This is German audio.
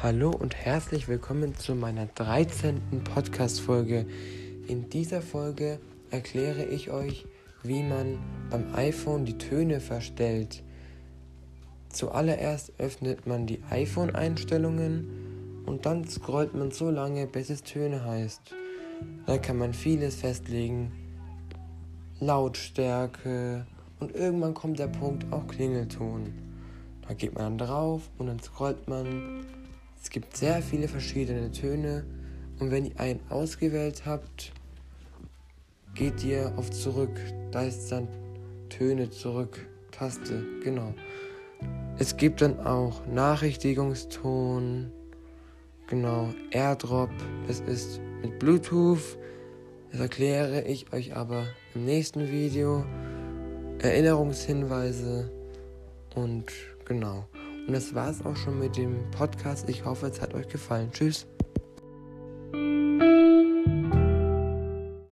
Hallo und herzlich willkommen zu meiner 13. Podcast-Folge. In dieser Folge erkläre ich euch, wie man beim iPhone die Töne verstellt. Zuallererst öffnet man die iPhone-Einstellungen und dann scrollt man so lange, bis es Töne heißt. Da kann man vieles festlegen, Lautstärke und irgendwann kommt der Punkt auch Klingelton. Da geht man dann drauf und dann scrollt man es gibt sehr viele verschiedene Töne und wenn ihr einen ausgewählt habt, geht ihr auf zurück. Da ist dann Töne zurück, Taste, genau. Es gibt dann auch Nachrichtigungston, genau, AirDrop, das ist mit Bluetooth. Das erkläre ich euch aber im nächsten Video. Erinnerungshinweise und genau. Und das war es auch schon mit dem Podcast. Ich hoffe, es hat euch gefallen. Tschüss.